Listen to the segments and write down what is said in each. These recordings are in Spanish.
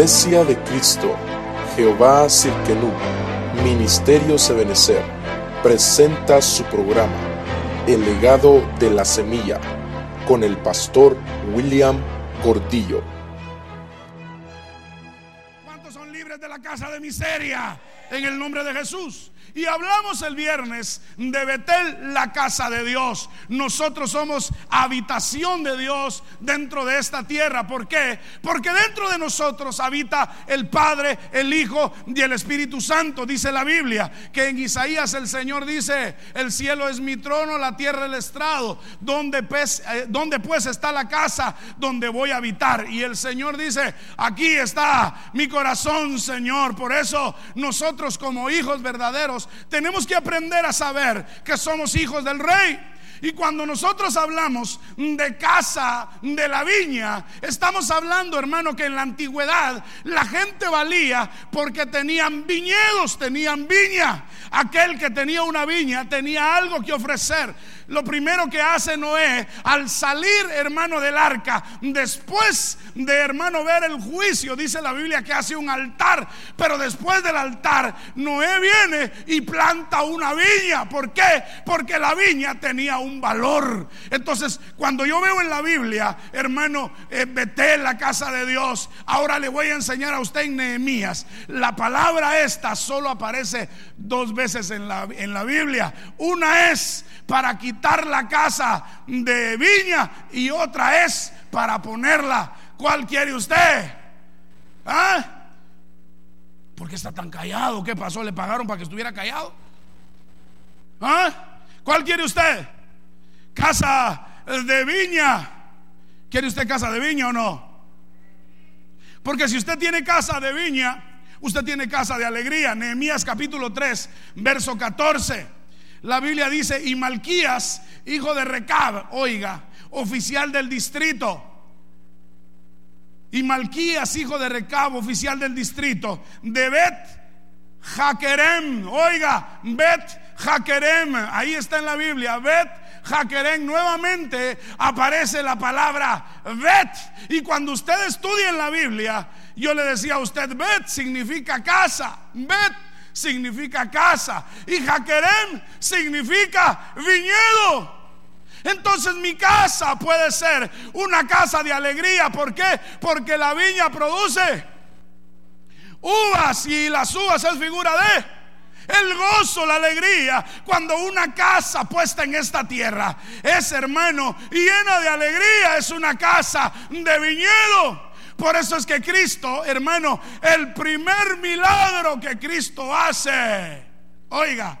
Iglesia de Cristo, Jehová Cirkenú, Ministerio Sebenecer, presenta su programa, El legado de la semilla, con el pastor William Gordillo. ¿Cuántos son libres de la casa de miseria? En el nombre de Jesús. Y hablamos el viernes de Betel, la casa de Dios. Nosotros somos habitación de Dios dentro de esta tierra. ¿Por qué? Porque dentro de nosotros habita el Padre, el Hijo y el Espíritu Santo. Dice la Biblia que en Isaías el Señor dice, el cielo es mi trono, la tierra el estrado. Donde pues, eh, donde pues está la casa donde voy a habitar? Y el Señor dice, aquí está mi corazón, Señor. Por eso nosotros como hijos verdaderos tenemos que aprender a saber que somos hijos del rey. Y cuando nosotros hablamos de casa de la viña, estamos hablando, hermano, que en la antigüedad la gente valía porque tenían viñedos, tenían viña. Aquel que tenía una viña tenía algo que ofrecer lo primero que hace Noé al salir, hermano, del arca, después de, hermano, ver el juicio, dice la Biblia que hace un altar, pero después del altar, Noé viene y planta una viña. ¿Por qué? Porque la viña tenía un valor. Entonces, cuando yo veo en la Biblia, hermano, eh, Betel, la casa de Dios, ahora le voy a enseñar a usted en Nehemías, la palabra esta solo aparece dos veces en la, en la Biblia. Una es para quitar la casa de viña y otra es para ponerla. ¿Cuál quiere usted? ¿Ah? ¿Por qué está tan callado? ¿Qué pasó? ¿Le pagaron para que estuviera callado? ¿Ah? ¿Cuál quiere usted? Casa de viña. ¿Quiere usted casa de viña o no? Porque si usted tiene casa de viña, usted tiene casa de alegría. Nehemías capítulo 3, verso 14. La Biblia dice, y Malquías, hijo de Recab, oiga, oficial del distrito. Y Malquías, hijo de Recab, oficial del distrito, de Bet Jaquerem, oiga, Bet Jaquerem, ahí está en la Biblia, Bet Jaquerem, nuevamente aparece la palabra Bet. Y cuando usted estudia en la Biblia, yo le decía a usted, Bet significa casa, Bet significa casa y Jaquerem significa viñedo. Entonces mi casa puede ser una casa de alegría. ¿Por qué? Porque la viña produce uvas y las uvas es figura de el gozo, la alegría, cuando una casa puesta en esta tierra es hermano llena de alegría, es una casa de viñedo. Por eso es que Cristo, hermano, el primer milagro que Cristo hace, oiga,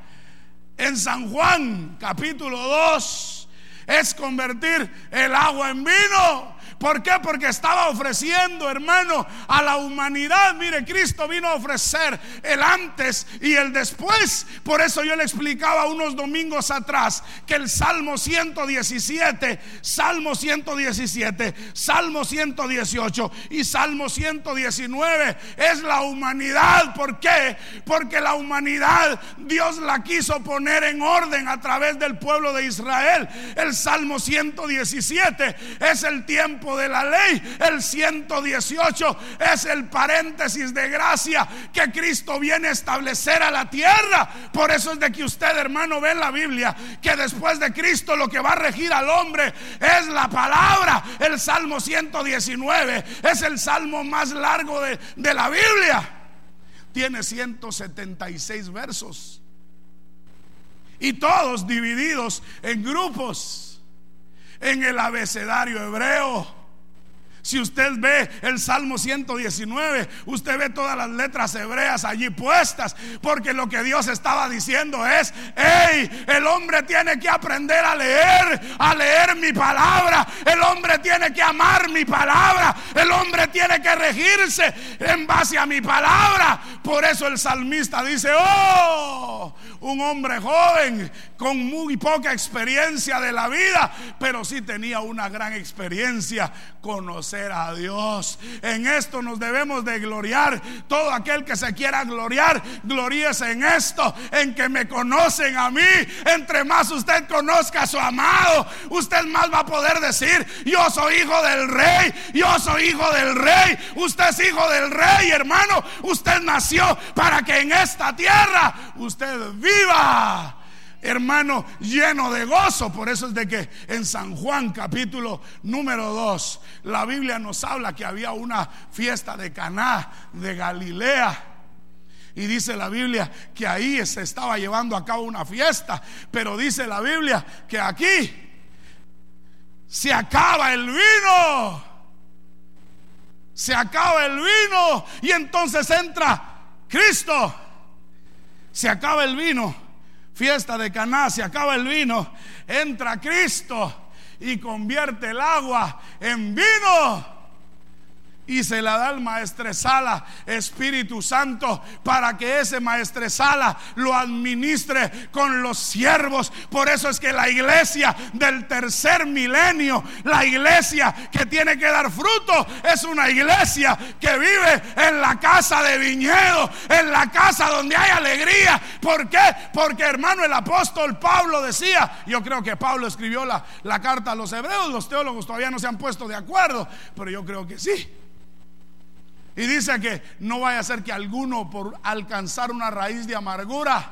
en San Juan capítulo 2, es convertir el agua en vino. ¿Por qué? Porque estaba ofreciendo, hermano, a la humanidad. Mire, Cristo vino a ofrecer el antes y el después. Por eso yo le explicaba unos domingos atrás que el Salmo 117, Salmo 117, Salmo 118 y Salmo 119 es la humanidad. ¿Por qué? Porque la humanidad Dios la quiso poner en orden a través del pueblo de Israel. El Salmo 117 es el tiempo de la ley. El 118 es el paréntesis de gracia que Cristo viene a establecer a la tierra. Por eso es de que usted, hermano, ve en la Biblia que después de Cristo lo que va a regir al hombre es la palabra. El Salmo 119 es el salmo más largo de, de la Biblia. Tiene 176 versos. Y todos divididos en grupos en el abecedario hebreo. Si usted ve el Salmo 119, usted ve todas las letras hebreas allí puestas, porque lo que Dios estaba diciendo es, hey, el hombre tiene que aprender a leer, a leer mi palabra, el hombre tiene que amar mi palabra, el hombre tiene que regirse en base a mi palabra. Por eso el salmista dice, oh, un hombre joven con muy poca experiencia de la vida, pero sí tenía una gran experiencia, conocer a Dios. En esto nos debemos de gloriar. Todo aquel que se quiera gloriar, gloríese en esto, en que me conocen a mí. Entre más usted conozca a su amado, usted más va a poder decir, yo soy hijo del rey, yo soy hijo del rey, usted es hijo del rey, hermano. Usted nació para que en esta tierra usted viva hermano, lleno de gozo. Por eso es de que en San Juan capítulo número 2, la Biblia nos habla que había una fiesta de Caná de Galilea. Y dice la Biblia que ahí se estaba llevando a cabo una fiesta. Pero dice la Biblia que aquí se acaba el vino. Se acaba el vino. Y entonces entra Cristo. Se acaba el vino fiesta de Caná, se acaba el vino, entra Cristo y convierte el agua en vino y se la da al maestresala Espíritu Santo para que ese maestresala lo administre con los siervos. Por eso es que la iglesia del tercer milenio, la iglesia que tiene que dar fruto, es una iglesia que vive en la casa de viñedo, en la casa donde hay alegría. ¿Por qué? Porque hermano el apóstol Pablo decía, yo creo que Pablo escribió la, la carta a los hebreos, los teólogos todavía no se han puesto de acuerdo, pero yo creo que sí. Y dice que no vaya a ser que alguno por alcanzar una raíz de amargura,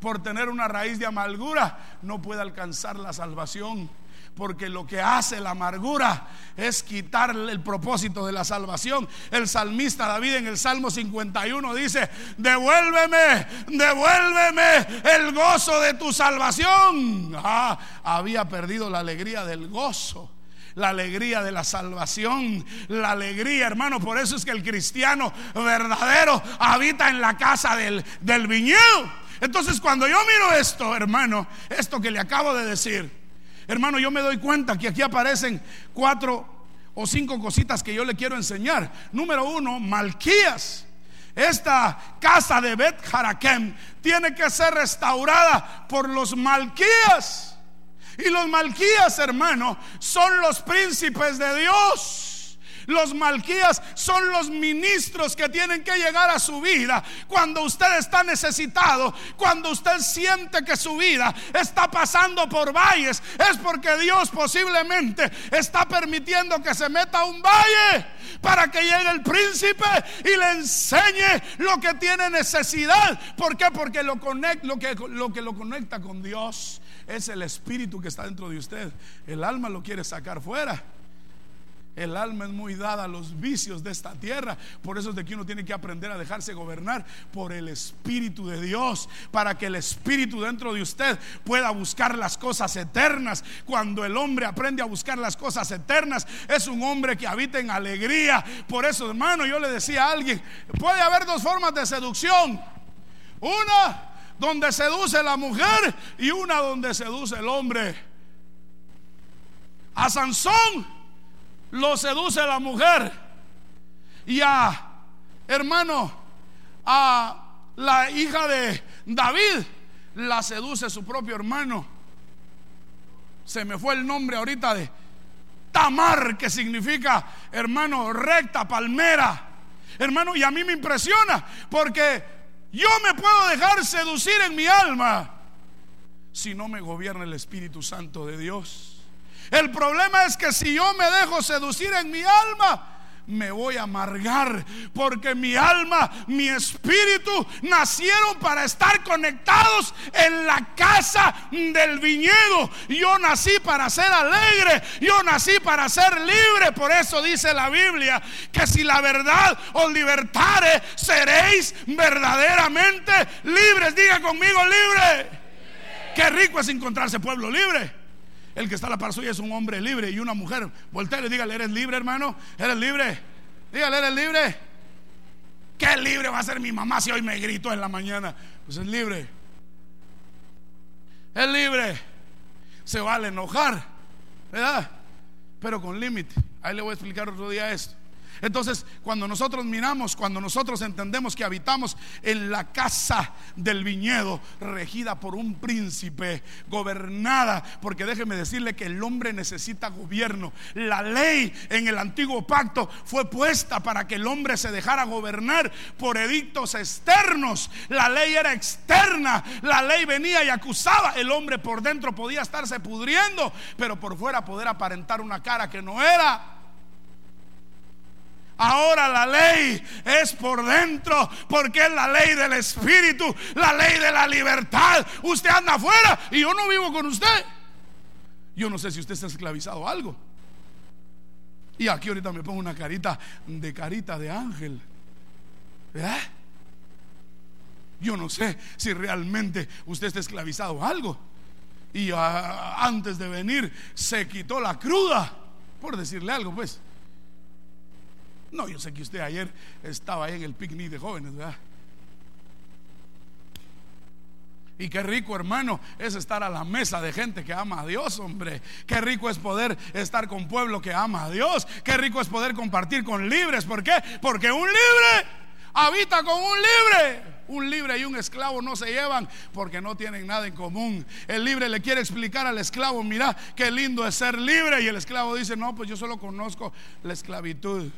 por tener una raíz de amargura, no pueda alcanzar la salvación. Porque lo que hace la amargura es quitarle el propósito de la salvación. El salmista David en el Salmo 51 dice, devuélveme, devuélveme el gozo de tu salvación. Ah, había perdido la alegría del gozo la alegría de la salvación, la alegría, hermano. Por eso es que el cristiano verdadero habita en la casa del, del viñedo. Entonces, cuando yo miro esto, hermano, esto que le acabo de decir, hermano, yo me doy cuenta que aquí aparecen cuatro o cinco cositas que yo le quiero enseñar. Número uno, Malquías. Esta casa de Bet Harakem tiene que ser restaurada por los Malquías. Y los malquías, hermano, son los príncipes de Dios. Los malquías son los ministros que tienen que llegar a su vida cuando usted está necesitado, cuando usted siente que su vida está pasando por valles, es porque Dios posiblemente está permitiendo que se meta un valle para que llegue el príncipe y le enseñe lo que tiene necesidad. ¿Por qué? Porque lo, lo, que, lo que lo conecta con Dios es el espíritu que está dentro de usted. El alma lo quiere sacar fuera. El alma es muy dada a los vicios de esta tierra. Por eso es de que uno tiene que aprender a dejarse gobernar por el Espíritu de Dios. Para que el Espíritu dentro de usted pueda buscar las cosas eternas. Cuando el hombre aprende a buscar las cosas eternas, es un hombre que habita en alegría. Por eso, hermano, yo le decía a alguien, puede haber dos formas de seducción. Una donde seduce la mujer y una donde seduce el hombre. A Sansón lo seduce la mujer y a, hermano, a la hija de David la seduce su propio hermano. Se me fue el nombre ahorita de Tamar, que significa, hermano, recta, palmera. Hermano, y a mí me impresiona porque yo me puedo dejar seducir en mi alma si no me gobierna el Espíritu Santo de Dios. El problema es que si yo me dejo seducir en mi alma, me voy a amargar porque mi alma, mi espíritu nacieron para estar conectados en la casa del viñedo. Yo nací para ser alegre, yo nací para ser libre. Por eso dice la Biblia que si la verdad os libertare, seréis verdaderamente libres. Diga conmigo libre. Qué rico es encontrarse pueblo libre. El que está a la par suya es un hombre libre y una mujer. Voltea y dígale, ¿eres libre, hermano? ¿Eres libre? Dígale, ¿eres libre? ¿Qué libre va a ser mi mamá si hoy me gritó en la mañana? Pues es libre. Es libre. Se vale enojar, ¿verdad? Pero con límite. Ahí le voy a explicar otro día esto. Entonces, cuando nosotros miramos, cuando nosotros entendemos que habitamos en la casa del viñedo, regida por un príncipe, gobernada, porque déjeme decirle que el hombre necesita gobierno. La ley en el antiguo pacto fue puesta para que el hombre se dejara gobernar por edictos externos. La ley era externa, la ley venía y acusaba. El hombre por dentro podía estarse pudriendo, pero por fuera poder aparentar una cara que no era. Ahora la ley es por dentro, porque es la ley del Espíritu, la ley de la libertad. Usted anda afuera y yo no vivo con usted. Yo no sé si usted está esclavizado a algo. Y aquí ahorita me pongo una carita de carita de ángel. ¿Verdad? Yo no sé si realmente usted está esclavizado a algo. Y ah, antes de venir se quitó la cruda, por decirle algo, pues. No, yo sé que usted ayer estaba ahí en el picnic de jóvenes, ¿verdad? Y qué rico, hermano, es estar a la mesa de gente que ama a Dios, hombre. Qué rico es poder estar con pueblo que ama a Dios. Qué rico es poder compartir con libres. ¿Por qué? Porque un libre habita con un libre. Un libre y un esclavo no se llevan porque no tienen nada en común. El libre le quiere explicar al esclavo, mira, qué lindo es ser libre. Y el esclavo dice, no, pues yo solo conozco la esclavitud.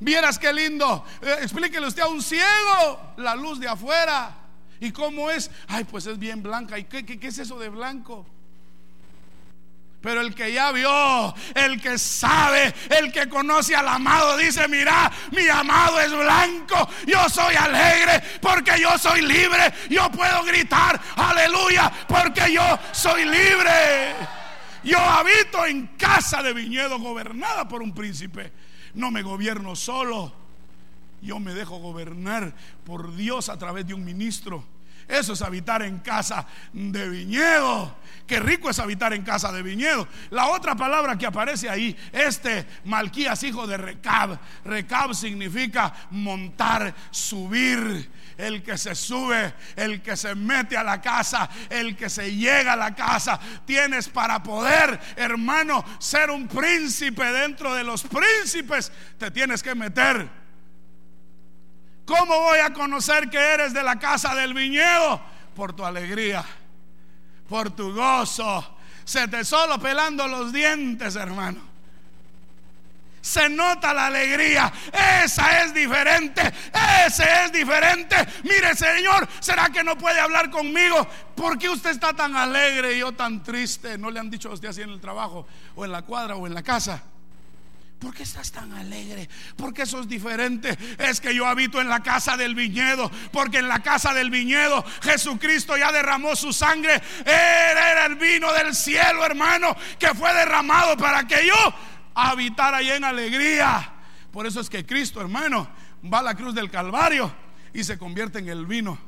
Vieras qué lindo. Eh, explíquele usted a un ciego la luz de afuera. ¿Y cómo es? Ay, pues es bien blanca. ¿Y qué, qué es eso de blanco? Pero el que ya vio, el que sabe, el que conoce al amado, dice, mira, mi amado es blanco, yo soy alegre porque yo soy libre, yo puedo gritar, aleluya, porque yo soy libre. Yo habito en casa de viñedo gobernada por un príncipe. No me gobierno solo. Yo me dejo gobernar por Dios a través de un ministro. Eso es habitar en casa de viñedo. Qué rico es habitar en casa de viñedo. La otra palabra que aparece ahí, este Malquías, hijo de Recab. Recab significa montar, subir. El que se sube, el que se mete a la casa, el que se llega a la casa. Tienes para poder, hermano, ser un príncipe dentro de los príncipes. Te tienes que meter ¿Cómo voy a conocer que eres de la casa del viñedo? Por tu alegría, por tu gozo. Se te solo pelando los dientes, hermano. Se nota la alegría. Esa es diferente. Ese es diferente. Mire, Señor, ¿será que no puede hablar conmigo? ¿Por qué usted está tan alegre y yo tan triste? ¿No le han dicho a usted así en el trabajo o en la cuadra o en la casa? ¿Por qué estás tan alegre? Porque eso es diferente. Es que yo habito en la casa del viñedo. Porque en la casa del viñedo Jesucristo ya derramó su sangre. Era, el vino del cielo, hermano, que fue derramado para que yo habitara ahí en alegría. Por eso es que Cristo, hermano, va a la cruz del Calvario y se convierte en el vino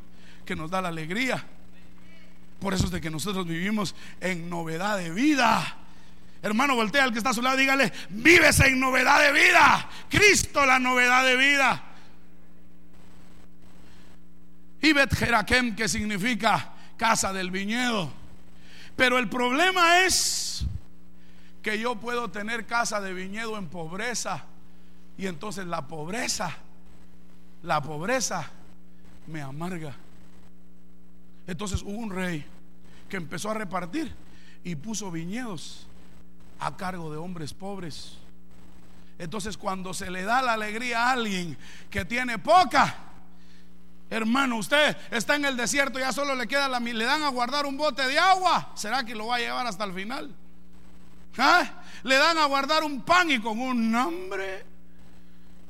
que nos da la alegría. Por eso es de que nosotros vivimos en novedad de vida. Hermano, voltea al que está a su lado, dígale, vives en novedad de vida. Cristo la novedad de vida. Ibet Jerakem, que significa casa del viñedo. Pero el problema es que yo puedo tener casa de viñedo en pobreza. Y entonces la pobreza, la pobreza me amarga. Entonces hubo un rey que empezó a repartir y puso viñedos a cargo de hombres pobres. Entonces cuando se le da la alegría a alguien que tiene poca, hermano, usted está en el desierto, ya solo le queda la le dan a guardar un bote de agua, ¿será que lo va a llevar hasta el final? ¿Ah? Le dan a guardar un pan y con un hambre.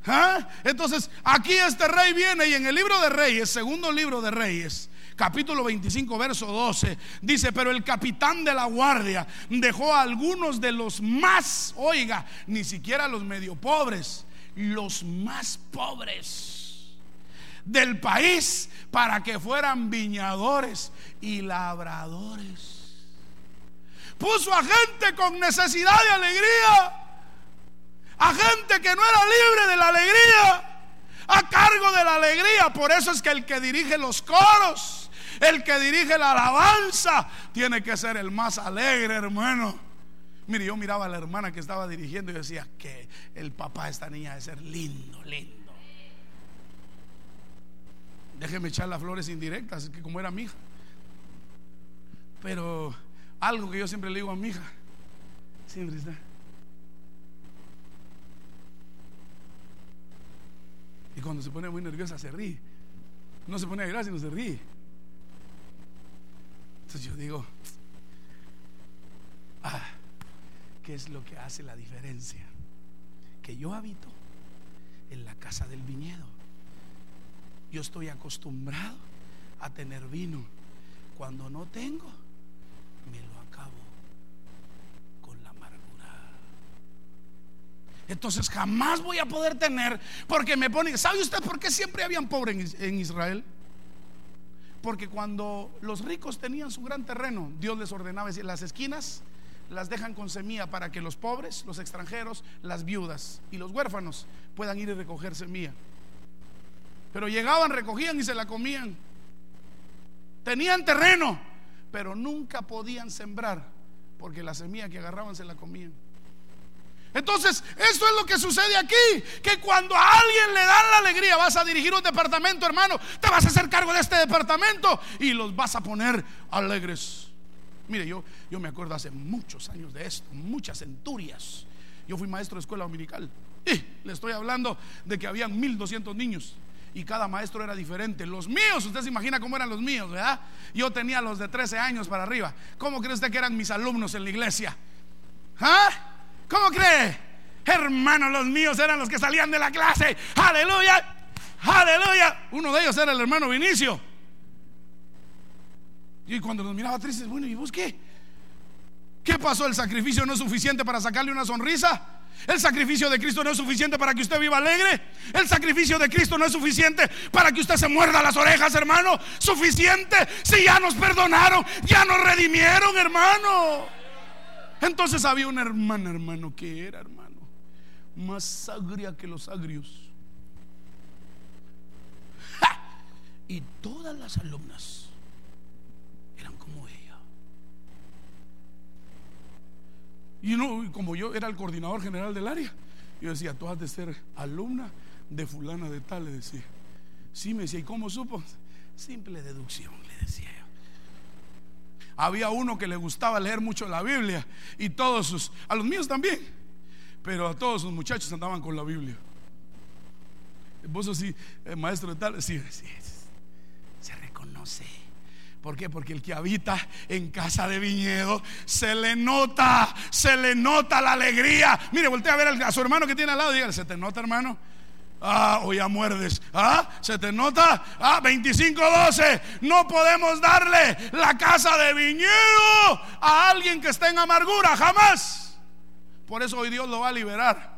¿Ah? Entonces, aquí este rey viene y en el libro de Reyes, segundo libro de Reyes, capítulo 25, verso 12, dice, pero el capitán de la guardia dejó a algunos de los más, oiga, ni siquiera los medio pobres, los más pobres del país para que fueran viñadores y labradores. Puso a gente con necesidad de alegría, a gente que no era libre de la alegría a cargo de la alegría. Por eso es que el que dirige los coros el que dirige la alabanza tiene que ser el más alegre, hermano. Mire, yo miraba a la hermana que estaba dirigiendo y decía que el papá de esta niña debe ser lindo, lindo. Déjeme echar las flores indirectas, que como era mi hija. Pero algo que yo siempre le digo a mi hija, siempre está. Y cuando se pone muy nerviosa se ríe. No se pone a llorar, sino se ríe. Entonces yo digo, ah, ¿qué es lo que hace la diferencia? Que yo habito en la casa del viñedo. Yo estoy acostumbrado a tener vino. Cuando no tengo, me lo acabo con la amargura. Entonces jamás voy a poder tener, porque me pone, ¿sabe usted por qué siempre habían pobres en Israel? Porque cuando los ricos tenían su gran terreno, Dios les ordenaba decir, las esquinas las dejan con semilla para que los pobres, los extranjeros, las viudas y los huérfanos puedan ir y recoger semilla. Pero llegaban, recogían y se la comían. Tenían terreno, pero nunca podían sembrar porque la semilla que agarraban se la comían. Entonces, esto es lo que sucede aquí, que cuando a alguien le dan la alegría, vas a dirigir un departamento, hermano, te vas a hacer cargo de este departamento y los vas a poner alegres. Mire, yo, yo me acuerdo hace muchos años de esto, muchas centurias. Yo fui maestro de escuela dominical. Y le estoy hablando de que habían 1200 niños y cada maestro era diferente. Los míos, usted se imagina cómo eran los míos, ¿verdad? Yo tenía los de 13 años para arriba. ¿Cómo cree usted que eran mis alumnos en la iglesia? ¿Ah? ¿Cómo cree? Hermano, los míos eran los que salían de la clase. Aleluya. Aleluya. Uno de ellos era el hermano Vinicio. Y cuando nos miraba tristes, bueno, ¿y vos qué? ¿Qué pasó? ¿El sacrificio no es suficiente para sacarle una sonrisa? ¿El sacrificio de Cristo no es suficiente para que usted viva alegre? ¿El sacrificio de Cristo no es suficiente para que usted se muerda las orejas, hermano? ¿Suficiente? Si ya nos perdonaron, ya nos redimieron, hermano. Entonces había una hermana, hermano, que era, hermano, más agria que los agrios. Y todas las alumnas eran como ella. Y no, como yo era el coordinador general del área, yo decía, tú has de ser alumna de fulana de tal, le decía. Sí, me decía, ¿y cómo supo? Simple deducción, le decía había uno que le gustaba leer mucho la Biblia y todos sus, a los míos también, pero a todos sus muchachos andaban con la Biblia. Vos así, eh, maestro de tal, sí, sí, se reconoce. ¿Por qué? Porque el que habita en casa de viñedo se le nota, se le nota la alegría. Mire, voltea a ver a su hermano que tiene al lado dígale, ¿se te nota, hermano? Ah, o ya muerdes. Ah, ¿se te nota? Ah, 25-12. No podemos darle la casa de viñedo a alguien que esté en amargura, jamás. Por eso hoy Dios lo va a liberar.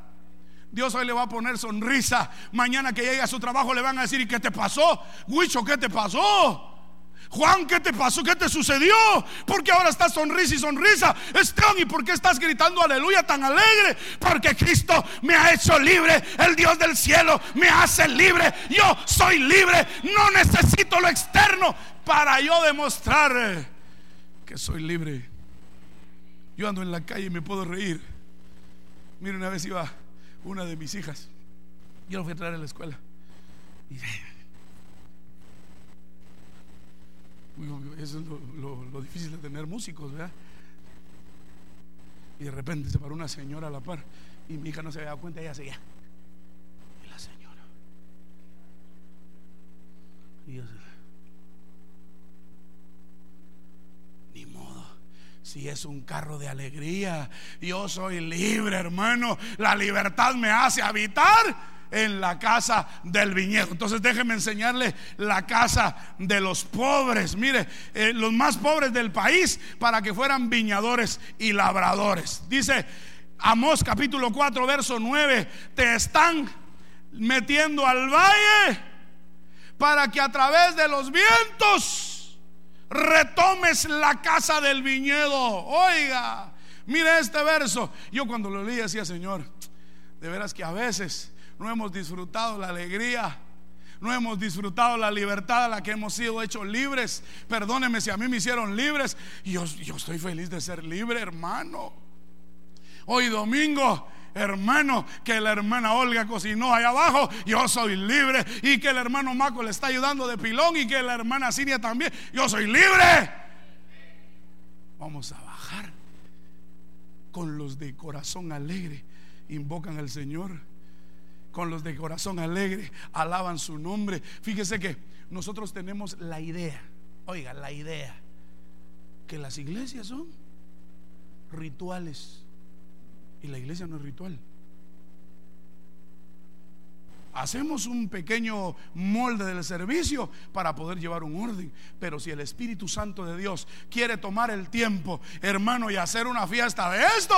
Dios hoy le va a poner sonrisa. Mañana que llegue a su trabajo le van a decir, ¿y qué te pasó? Huicho, ¿qué te pasó? Juan, ¿qué te pasó? ¿Qué te sucedió? Porque ahora estás sonrisa y sonrisa. Esteban, ¿y por qué estás gritando aleluya tan alegre? Porque Cristo me ha hecho libre. El Dios del cielo me hace libre. Yo soy libre. No necesito lo externo para yo demostrar que soy libre. Yo ando en la calle y me puedo reír. Mira, una vez iba una de mis hijas. Yo lo fui a traer a la escuela. Y Eso es lo, difícil de tener músicos, ¿verdad? Y de repente se paró una señora a la par y mi hija no se había dado cuenta, ella seguía. Y la señora. Y yo, ni modo. Si es un carro de alegría, yo soy libre, hermano. La libertad me hace habitar en la casa del viñedo. Entonces déjeme enseñarle la casa de los pobres. Mire, eh, los más pobres del país para que fueran viñadores y labradores. Dice Amós capítulo 4, verso 9, te están metiendo al valle para que a través de los vientos retomes la casa del viñedo. Oiga, mire este verso. Yo cuando lo leí decía, Señor, de veras que a veces no hemos disfrutado la alegría. No hemos disfrutado la libertad a la que hemos sido hechos libres. Perdóneme si a mí me hicieron libres. Yo, yo estoy feliz de ser libre, hermano. Hoy domingo hermano, que la hermana Olga cocinó allá abajo, yo soy libre. Y que el hermano Maco le está ayudando de pilón y que la hermana Siria también, yo soy libre. Vamos a bajar con los de corazón alegre. Invocan al Señor. Con los de corazón alegre, alaban su nombre. Fíjese que nosotros tenemos la idea, oiga, la idea, que las iglesias son rituales y la iglesia no es ritual. Hacemos un pequeño molde del servicio para poder llevar un orden. Pero si el Espíritu Santo de Dios quiere tomar el tiempo, hermano, y hacer una fiesta de esto,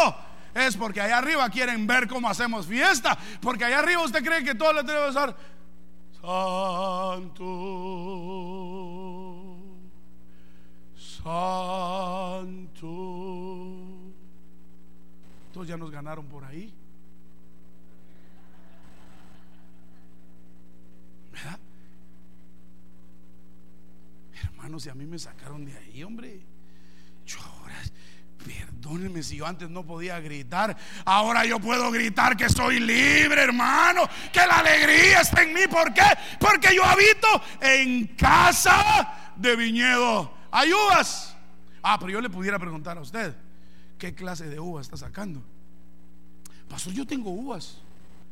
es porque allá arriba quieren ver cómo hacemos fiesta. Porque allá arriba usted cree que todo le debe estar santo, santo ya nos ganaron por ahí. ¿Verdad? Hermanos, y a mí me sacaron de ahí, hombre. Yo ahora, perdónenme si yo antes no podía gritar. Ahora yo puedo gritar que soy libre, hermano. Que la alegría está en mí. ¿Por qué? Porque yo habito en casa de viñedo. Hay uvas. Ah, pero yo le pudiera preguntar a usted. ¿Qué clase de uvas está sacando? Pastor, yo tengo uvas.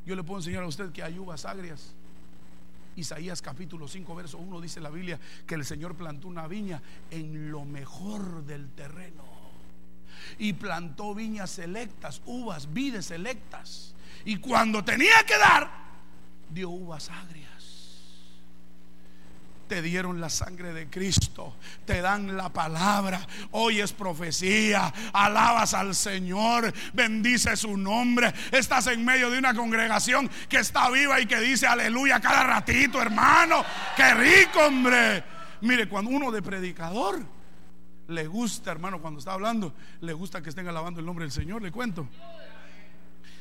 Yo le puedo enseñar a usted que hay uvas agrias. Isaías capítulo 5, verso 1 dice la Biblia que el Señor plantó una viña en lo mejor del terreno. Y plantó viñas selectas, uvas, vides selectas. Y cuando tenía que dar, dio uvas agrias te dieron la sangre de Cristo, te dan la palabra, hoy es profecía, alabas al Señor, bendice su nombre, estás en medio de una congregación que está viva y que dice aleluya cada ratito, hermano, qué rico, hombre. Mire, cuando uno de predicador le gusta, hermano, cuando está hablando, le gusta que estén alabando el nombre del Señor, le cuento.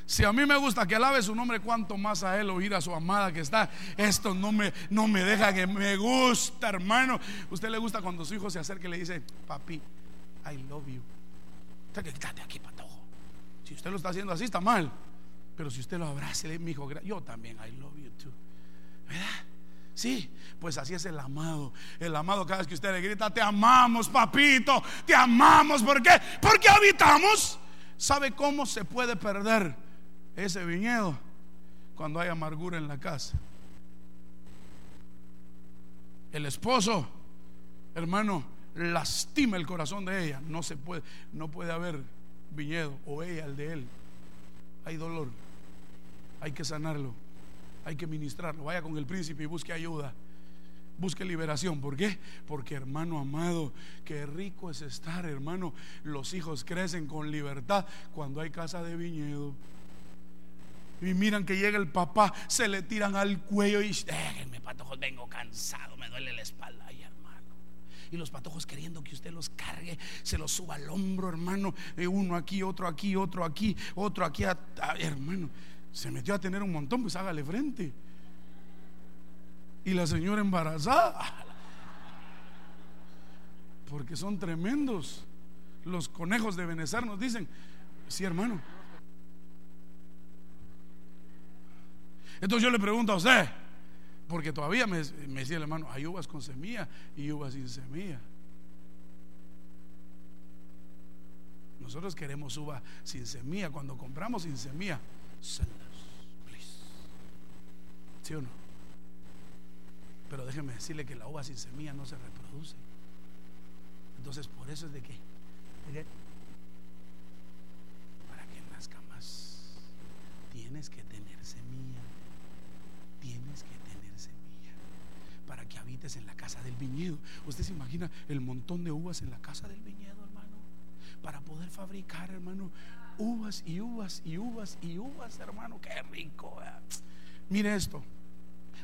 Si a mí me gusta que alabe su nombre, cuanto más a él oír a su amada que está. Esto no me, no me deja que me gusta, hermano. Usted le gusta cuando su hijo se acerca y le dice, papi, I love you. Quítate aquí, patojo. Si usted lo está haciendo así, está mal. Pero si usted lo abraza, mi hijo, yo también, I love you too. ¿Verdad? Sí, pues así es el amado. El amado cada vez que usted le grita, te amamos, papito, te amamos. ¿Por qué? Porque habitamos. ¿Sabe cómo se puede perder? ese viñedo cuando hay amargura en la casa. El esposo, hermano, lastima el corazón de ella. No se puede, no puede haber viñedo o ella el de él. Hay dolor. Hay que sanarlo. Hay que ministrarlo. Vaya con el príncipe y busque ayuda. Busque liberación. ¿Por qué? Porque hermano amado, qué rico es estar, hermano. Los hijos crecen con libertad cuando hay casa de viñedo. Y miran que llega el papá, se le tiran al cuello y déjenme patojos, vengo cansado, me duele la espalda. Ay, hermano. Y los patojos queriendo que usted los cargue, se los suba al hombro, hermano. Uno aquí, otro aquí, otro aquí, otro aquí. hermano, se metió a tener un montón, pues hágale frente. Y la señora embarazada. Porque son tremendos. Los conejos de Benecer nos dicen, sí, hermano Entonces yo le pregunto a usted, porque todavía me, decía el hermano, hay uvas con semilla y uvas sin semilla. Nosotros queremos uva sin semilla. Cuando compramos sin semilla, ¿Sí o no? Pero déjeme decirle que la uva sin semilla no se reproduce. Entonces, por eso es de que, para que nazca más, tienes que tener semilla tienes que tener semilla para que habites en la casa del viñedo. Usted se imagina el montón de uvas en la casa del viñedo, hermano, para poder fabricar, hermano, uvas y uvas y uvas y uvas, hermano, qué rico. Mire esto.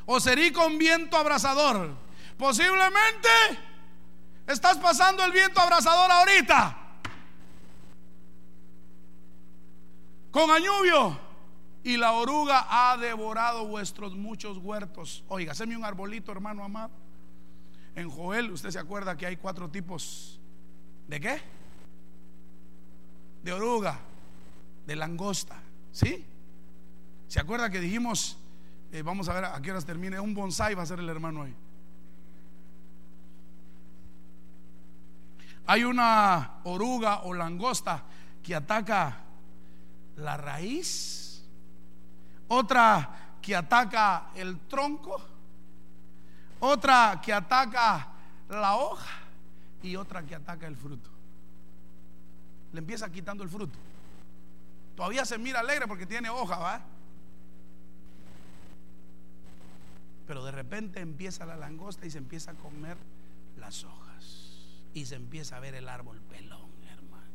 O sería con viento abrasador. Posiblemente estás pasando el viento abrasador ahorita. Con añubio y la oruga ha devorado vuestros muchos huertos. Oiga, haceme un arbolito, hermano amado. En Joel, usted se acuerda que hay cuatro tipos. ¿De qué? De oruga. De langosta. ¿Sí? ¿Se acuerda que dijimos, eh, vamos a ver a qué horas termine, un bonsai va a ser el hermano hoy? Hay una oruga o langosta que ataca la raíz, otra que ataca el tronco, otra que ataca la hoja y otra que ataca el fruto. Le empieza quitando el fruto. Todavía se mira alegre porque tiene hoja, ¿va? Pero de repente empieza la langosta y se empieza a comer las hojas. Y se empieza a ver el árbol pelón, hermano.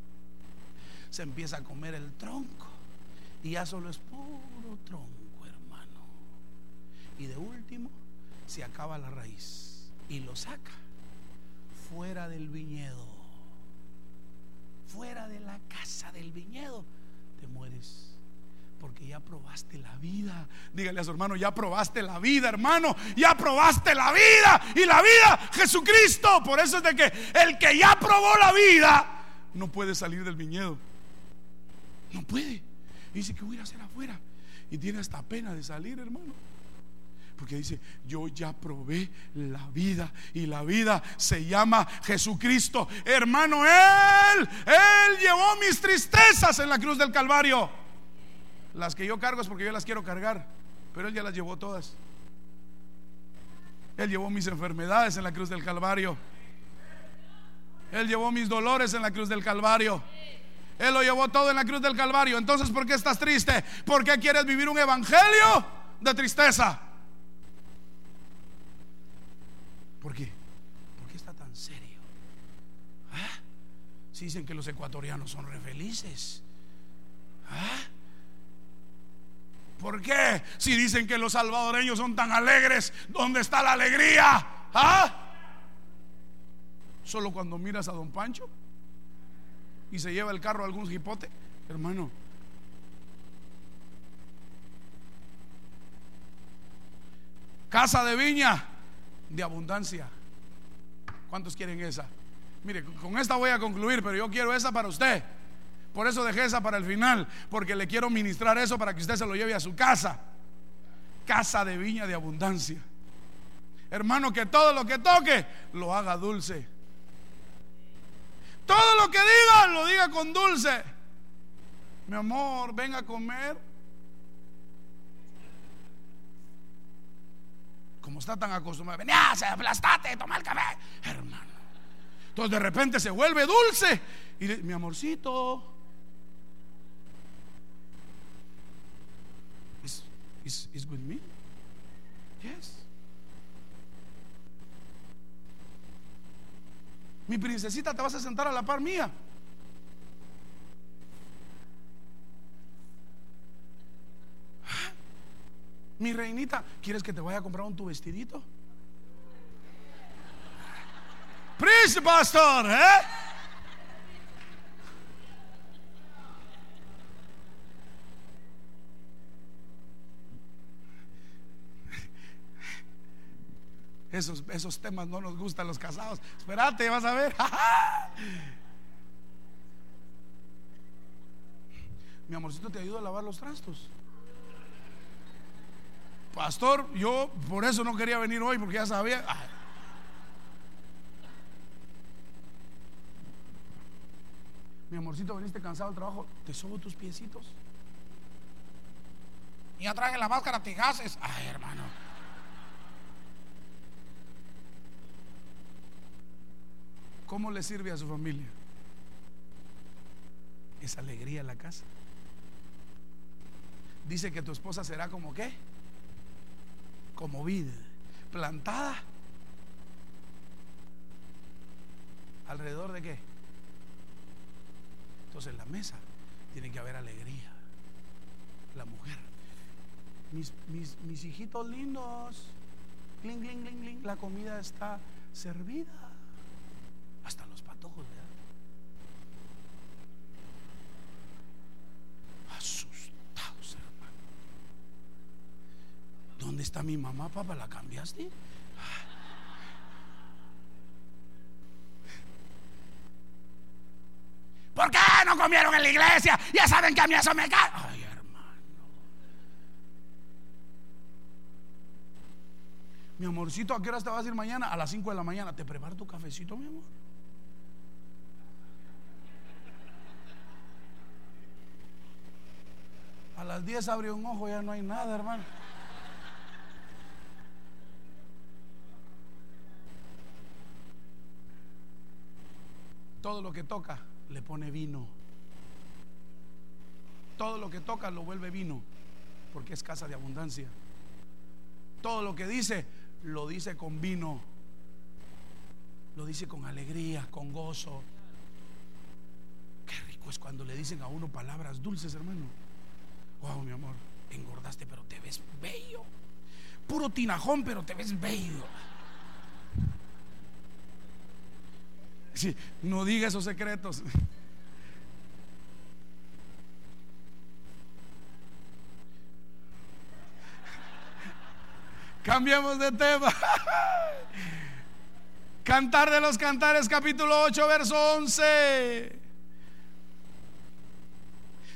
Se empieza a comer el tronco. Y ya solo es puro tronco, hermano. Y de último, se acaba la raíz. Y lo saca fuera del viñedo. Fuera de la casa del viñedo. Te mueres porque ya probaste la vida. Dígale a su hermano, ya probaste la vida, hermano. Ya probaste la vida. Y la vida, Jesucristo. Por eso es de que el que ya probó la vida no puede salir del viñedo. No puede. dice que voy a hacer afuera. Y tiene hasta pena de salir, hermano. Porque dice, yo ya probé la vida y la vida se llama Jesucristo. Hermano, Él, Él llevó mis tristezas en la cruz del Calvario. Las que yo cargo es porque yo las quiero cargar, pero Él ya las llevó todas. Él llevó mis enfermedades en la cruz del Calvario. Él llevó mis dolores en la cruz del Calvario. Él lo llevó todo en la cruz del Calvario. Entonces, ¿por qué estás triste? ¿Por qué quieres vivir un evangelio de tristeza? ¿Por qué? ¿Por qué está tan serio? ¿Ah? Si dicen que los ecuatorianos son re felices. ¿Ah? ¿Por qué? Si dicen que los salvadoreños son tan alegres, ¿dónde está la alegría? ¿Ah? Solo cuando miras a don Pancho y se lleva el carro a algún jipote, hermano. Casa de viña, de abundancia. ¿Cuántos quieren esa? Mire, con esta voy a concluir, pero yo quiero esa para usted. Por eso dejé esa para el final, porque le quiero ministrar eso para que usted se lo lleve a su casa. Casa de viña de abundancia. Hermano, que todo lo que toque lo haga dulce. Todo lo que diga, lo diga con dulce. Mi amor, venga a comer. Como está tan acostumbrado, venía, se aplastate, toma el café, hermano. Entonces de repente se vuelve dulce y mi amorcito, is, is, is with me? Yes. Mi princesita, te vas a sentar a la par mía. Mi reinita, ¿quieres que te vaya a comprar un tu vestidito? Príncipe, pastor, ¿eh? Esos, esos temas no nos gustan los casados. Espérate, vas a ver. Mi amorcito te ayuda a lavar los trastos. Pastor, yo por eso no quería venir hoy porque ya sabía. Mi amorcito, veniste cansado del trabajo, te sobo tus piecitos. Y ya traje la máscara, te gases. Ay, hermano. ¿Cómo le sirve a su familia? Es alegría en la casa. Dice que tu esposa será como qué? Como vid plantada alrededor de qué? Entonces en la mesa tiene que haber alegría. La mujer. Mis, mis, hijitos lindos. La comida está servida. Hasta los patojos, ¿verdad? ¿Dónde está mi mamá, papá? ¿La cambiaste? ¿Por qué no comieron en la iglesia, ya saben que a mí eso me cae. Ay, hermano. Mi amorcito, ¿a qué hora te vas a ir mañana? A las 5 de la mañana. ¿Te preparo tu cafecito, mi amor? A las 10 abrió un ojo, ya no hay nada, hermano. Todo lo que toca le pone vino. Todo lo que toca lo vuelve vino, porque es casa de abundancia. Todo lo que dice, lo dice con vino. Lo dice con alegría, con gozo. Qué rico es cuando le dicen a uno palabras dulces, hermano. Wow, mi amor, engordaste, pero te ves bello. Puro tinajón, pero te ves bello. No diga esos secretos. Cambiamos de tema. Cantar de los Cantares, capítulo 8, verso 11.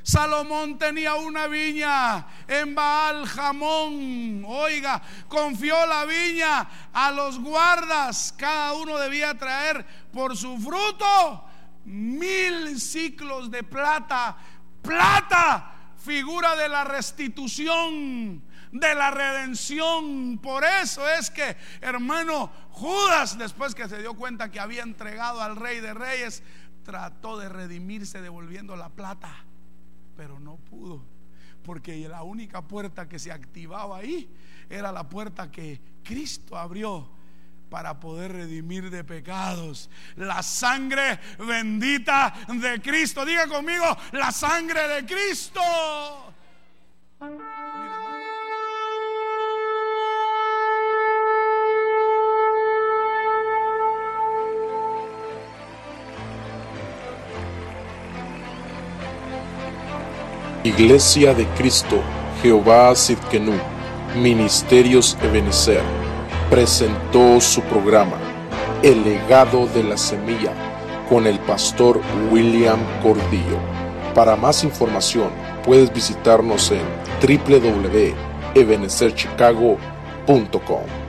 Salomón tenía una viña en Baal Jamón. Oiga, confió la viña a los guardas. Cada uno debía traer por su fruto mil ciclos de plata. Plata, figura de la restitución, de la redención. Por eso es que, hermano, Judas, después que se dio cuenta que había entregado al rey de reyes, trató de redimirse devolviendo la plata pero no pudo. Porque la única puerta que se activaba ahí era la puerta que Cristo abrió para poder redimir de pecados. La sangre bendita de Cristo. Diga conmigo, la sangre de Cristo. Iglesia de Cristo, Jehová Sidkenu, Ministerios Ebenezer, presentó su programa, El legado de la semilla, con el pastor William Cordillo. Para más información, puedes visitarnos en www.ebenezerchicago.com.